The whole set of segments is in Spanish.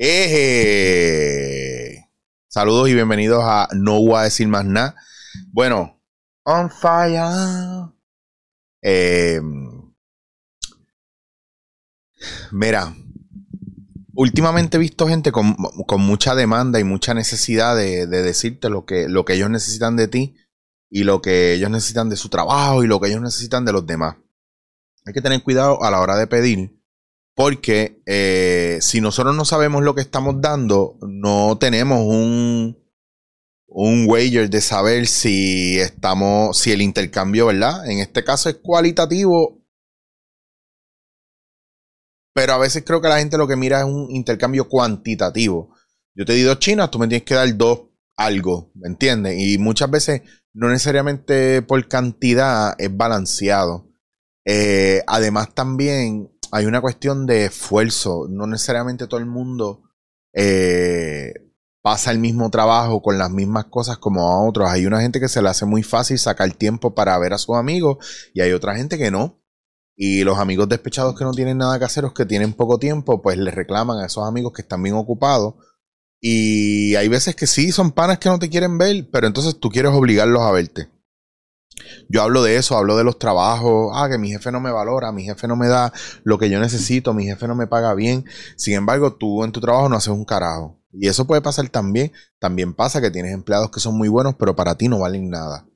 Eje. Saludos y bienvenidos a No voy a decir más nada. Bueno, on fire. Eh, mira, últimamente he visto gente con, mucha demanda y mucha necesidad de, decirte lo que, lo que ellos necesitan de ti y lo que ellos necesitan de su trabajo y lo que ellos necesitan de los demás. Hay que tener cuidado a la hora de pedir, porque eh, si nosotros no sabemos lo que estamos dando, no tenemos un, un wager de saber si estamos, si el intercambio, ¿verdad? En este caso es cualitativo. Pero a veces creo que la gente lo que mira es un intercambio cuantitativo. Yo te di dos chinas, tú me tienes que dar dos algo, ¿me entiendes? Y muchas veces no necesariamente por cantidad es balanceado. Eh, además también hay una cuestión de esfuerzo. No necesariamente todo el mundo eh, pasa el mismo trabajo con las mismas cosas como a otros. Hay una gente que se le hace muy fácil sacar tiempo para ver a sus amigos y hay otra gente que no. Y los amigos despechados que no tienen nada que hacer o que tienen poco tiempo, pues les reclaman a esos amigos que están bien ocupados y hay veces que sí, son panas que no te quieren ver, pero entonces tú quieres obligarlos a verte. Yo hablo de eso, hablo de los trabajos, ah, que mi jefe no me valora, mi jefe no me da lo que yo necesito, mi jefe no me paga bien. Sin embargo, tú en tu trabajo no haces un carajo. Y eso puede pasar también. También pasa que tienes empleados que son muy buenos, pero para ti no valen nada.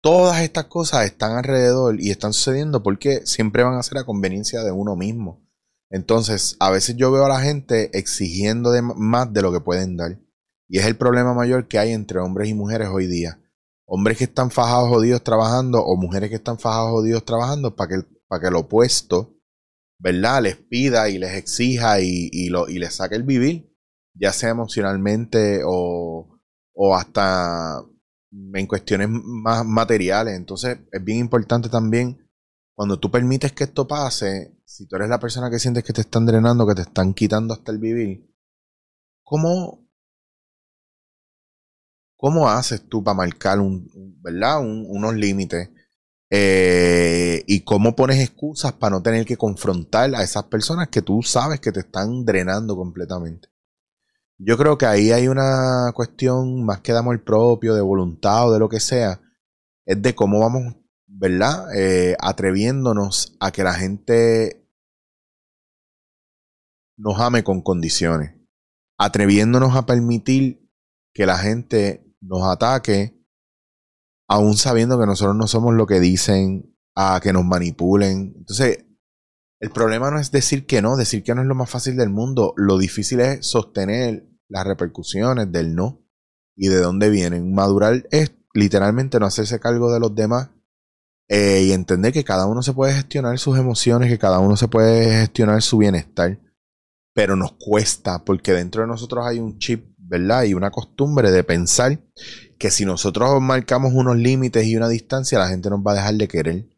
Todas estas cosas están alrededor y están sucediendo porque siempre van a ser a conveniencia de uno mismo. Entonces, a veces yo veo a la gente exigiendo más de lo que pueden dar. Y es el problema mayor que hay entre hombres y mujeres hoy día. Hombres que están fajados jodidos trabajando o mujeres que están fajados jodidos trabajando para que, que lo opuesto, ¿verdad? Les pida y les exija y, lo, y les saque el vivir, ya sea emocionalmente o, o hasta en cuestiones más materiales. Entonces, es bien importante también, cuando tú permites que esto pase, si tú eres la persona que sientes que te están drenando, que te están quitando hasta el vivir, ¿cómo, cómo haces tú para marcar un, ¿verdad? unos límites? Eh, y cómo pones excusas para no tener que confrontar a esas personas que tú sabes que te están drenando completamente. Yo creo que ahí hay una cuestión más que de amor propio, de voluntad o de lo que sea, es de cómo vamos, ¿verdad? Eh, atreviéndonos a que la gente nos ame con condiciones, atreviéndonos a permitir que la gente nos ataque, aún sabiendo que nosotros no somos lo que dicen, a que nos manipulen. Entonces, el problema no es decir que no, decir que no es lo más fácil del mundo, lo difícil es sostener las repercusiones del no y de dónde vienen. Madurar es literalmente no hacerse cargo de los demás eh, y entender que cada uno se puede gestionar sus emociones, que cada uno se puede gestionar su bienestar pero nos cuesta porque dentro de nosotros hay un chip, ¿verdad? Y una costumbre de pensar que si nosotros marcamos unos límites y una distancia, la gente nos va a dejar de querer.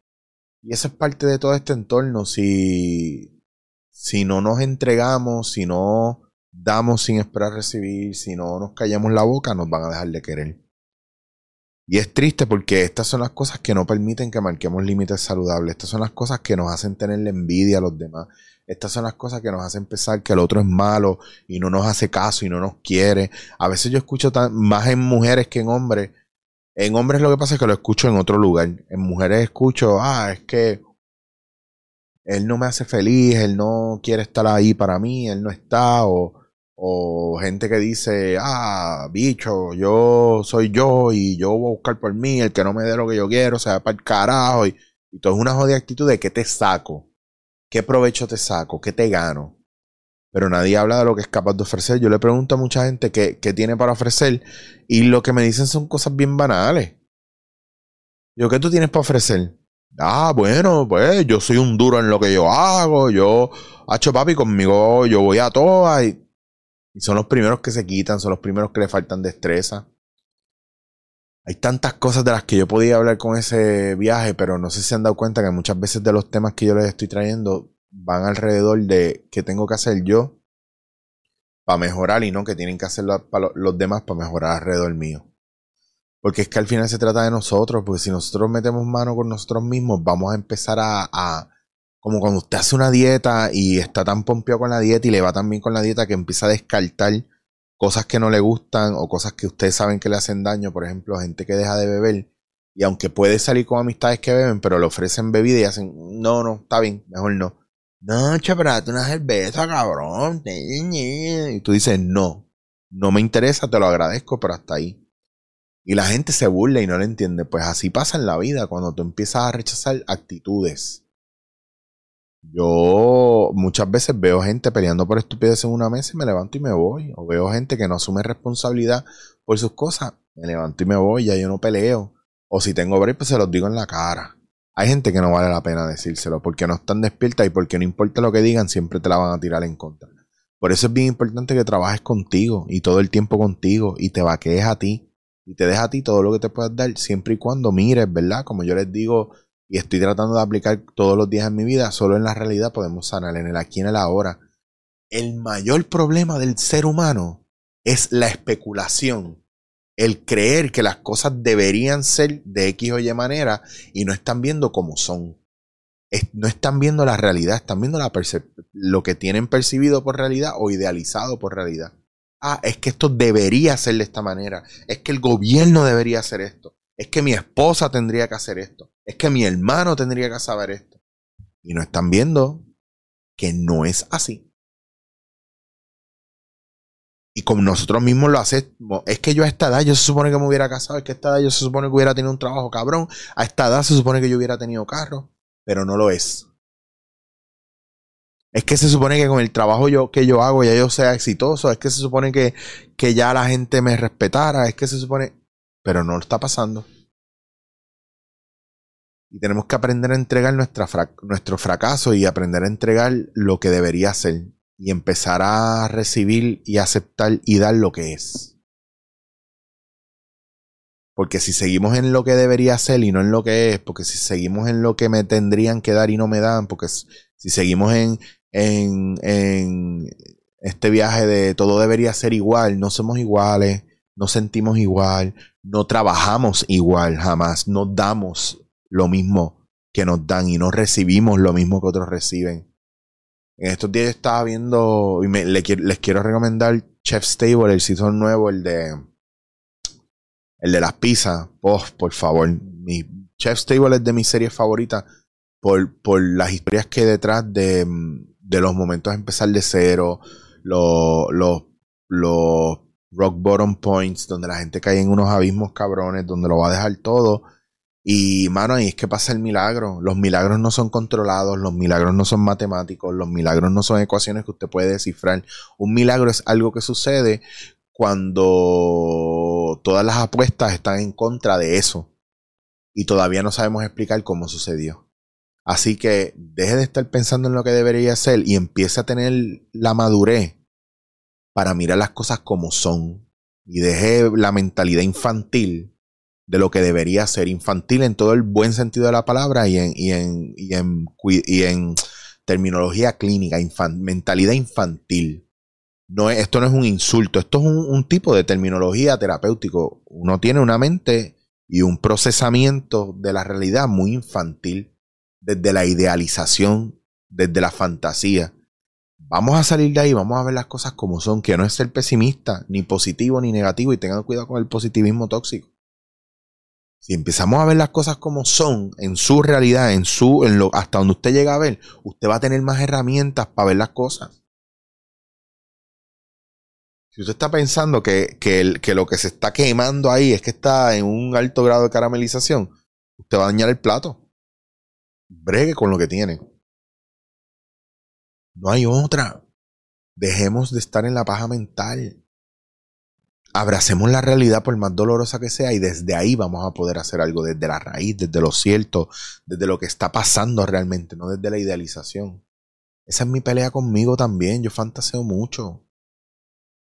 Y eso es parte de todo este entorno. Si, si no nos entregamos, si no damos sin esperar recibir, si no nos callamos la boca, nos van a dejar de querer. Y es triste porque estas son las cosas que no permiten que marquemos límites saludables. Estas son las cosas que nos hacen tener la envidia a los demás. Estas son las cosas que nos hacen pensar que el otro es malo y no nos hace caso y no nos quiere. A veces yo escucho más en mujeres que en hombres. En hombres lo que pasa es que lo escucho en otro lugar. En mujeres escucho, ah, es que él no me hace feliz, él no quiere estar ahí para mí, él no está. O, o gente que dice, ah, bicho, yo soy yo y yo voy a buscar por mí, el que no me dé lo que yo quiero, se va para el carajo. Y, y todo es una jodida actitud de que te saco. ¿Qué provecho te saco? ¿Qué te gano? Pero nadie habla de lo que es capaz de ofrecer. Yo le pregunto a mucha gente qué, tiene para ofrecer y lo que me dicen son cosas bien banales. Yo, ¿qué tú tienes para ofrecer? Ah, bueno, pues yo soy un duro en lo que yo hago. Yo, hacho papi, conmigo yo voy a todas. Y, y son los primeros que se quitan, son los primeros que le faltan destreza. Hay tantas cosas de las que yo podía hablar con ese viaje, pero no sé si se han dado cuenta que muchas veces de los temas que yo les estoy trayendo van alrededor de qué tengo que hacer yo para mejorar y no que tienen que hacer los demás para mejorar alrededor mío. Porque es que al final se trata de nosotros, porque si nosotros metemos mano con nosotros mismos, vamos a empezar a, como cuando usted hace una dieta y está tan pompeado con la dieta y le va tan bien con la dieta que empieza a descartar cosas que no le gustan o cosas que ustedes saben que le hacen daño, por ejemplo, gente que deja de beber y aunque puede salir con amistades que beben, pero le ofrecen bebida y hacen, no, no, está bien, mejor no. No, chaparate una cerveza, cabrón. Y tú dices, no, no me interesa, te lo agradezco, pero hasta ahí. Y la gente se burla y no lo entiende. Pues así pasa en la vida cuando tú empiezas a rechazar actitudes. Yo muchas veces veo gente peleando por estupidez en una mesa y me levanto y me voy. O veo gente que no asume responsabilidad por sus cosas. Me levanto y me voy, ya yo no peleo. O si tengo break, pues se los digo en la cara. Hay gente que no vale la pena decírselo porque no están despiertas y porque no importa lo que digan, siempre te la van a tirar en contra. Por eso es bien importante que trabajes contigo y todo el tiempo contigo y te vaquees a ti y te deja a ti todo lo que te puedas dar siempre y cuando mires, ¿verdad? Como yo les digo y estoy tratando de aplicar todos los días en mi vida, solo en la realidad podemos sanar, en el aquí en el ahora. El mayor problema del ser humano es la especulación el creer que las cosas deberían ser de X o Y manera y no están viendo como son. no están viendo la realidad, están viendo lo que tienen percibido por realidad o idealizado por realidad. Ah, es que esto debería ser de esta manera. Es que el gobierno debería hacer esto. Es que mi esposa tendría que hacer esto. Es que mi hermano tendría que saber esto. Y no están viendo que no es así. Y como nosotros mismos lo hacemos, es que yo a esta edad yo se supone que me hubiera casado, es que a esta edad yo se supone que hubiera tenido un trabajo cabrón, a esta edad se supone que yo hubiera tenido carro, pero no lo es. Es que se supone que con el trabajo yo, que yo hago ya yo sea exitoso, es que se supone que, que ya la gente me respetara, es que se supone, pero no lo está pasando. Y tenemos que aprender a entregar nuestro fracaso y aprender a entregar lo que debería ser y empezar a recibir y aceptar y dar lo que es. Porque si seguimos en lo que debería ser y no en lo que es, porque si seguimos en lo que me tendrían que dar y no me dan, porque si seguimos en, en, en este viaje de todo debería ser igual, no somos iguales, no sentimos igual, no trabajamos igual jamás, no damos lo mismo que nos dan y no recibimos lo mismo que otros reciben. En estos días estaba viendo y les quiero recomendar Chef's Table, el season nuevo, el de el de las pizzas. Oh, por favor, mi Chef's Table es de mis series favoritas por, por las historias que hay detrás de, de los momentos de empezar de cero, los, los, los rock bottom points, donde la gente cae en unos abismos cabrones, donde lo va a dejar todo y, mano, ahí es que pasa el milagro. Los milagros no son controlados, los milagros no son matemáticos, los milagros no son ecuaciones que usted puede descifrar. Un milagro es algo que sucede cuando todas las apuestas están en contra de eso. Y todavía no sabemos explicar cómo sucedió. Así que deje de estar pensando en lo que debería ser y empiece a tener la madurez para mirar las cosas como son. Y deje la mentalidad infantil de lo que debería ser infantil en todo el buen sentido de la palabra y en, y en, y en, y en terminología clínica, mentalidad infantil. No esto no es un insulto, esto es un, tipo de terminología terapéutico. Uno tiene una mente y un procesamiento de la realidad muy infantil, desde la idealización, desde la fantasía. Vamos a salir de ahí, vamos a ver las cosas como son, que no es ser pesimista, ni positivo ni negativo, y tengan cuidado con el positivismo tóxico. Si empezamos a ver las cosas como son, en su realidad, en su, en lo, hasta donde usted llega a ver, usted va a tener más herramientas para ver las cosas. Si usted está pensando que, que, que lo que se está quemando ahí es que está en un alto grado de caramelización, usted va a dañar el plato. Bregue con lo que tiene. No hay otra. Dejemos de estar en la paja mental abracemos la realidad por más dolorosa que sea y desde ahí vamos a poder hacer algo, desde la raíz, desde lo cierto, desde lo que está pasando realmente, no desde la idealización. Esa es mi pelea conmigo también, yo fantaseo mucho.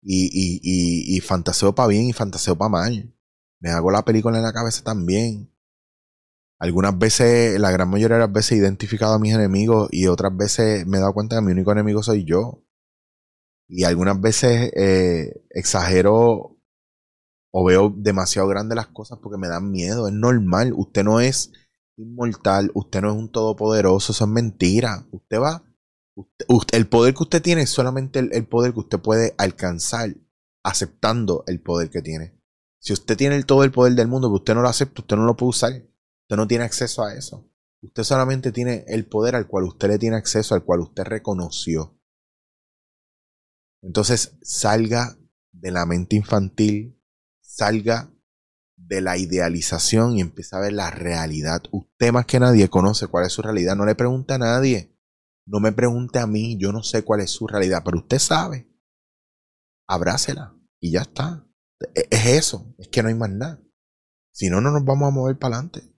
Y, y, y, fantaseo para bien y fantaseo para mal. Me hago la película en la cabeza también. Algunas veces, la gran mayoría de las veces he identificado a mis enemigos y otras veces me he dado cuenta que mi único enemigo soy yo. Y algunas veces eh, exagero o veo demasiado grandes las cosas porque me dan miedo. Es normal. Usted no es inmortal, usted no es un todopoderoso, eso es mentira. Usted va, el poder que usted tiene es solamente el, poder que usted puede alcanzar aceptando el poder que tiene. Si usted tiene todo el poder del mundo, pero usted no lo acepta, usted no lo puede usar. Usted no tiene acceso a eso. Usted solamente tiene el poder al cual usted le tiene acceso, al cual usted reconoció. Entonces salga de la mente infantil, salga de la idealización y empieza a ver la realidad. Usted más que nadie conoce cuál es su realidad. No le pregunte a nadie. No me pregunte a mí. Yo no sé cuál es su realidad, pero usted sabe. Abrácela y ya está. E-, es eso. Es que no hay más nada. Si no, no nos vamos a mover para adelante.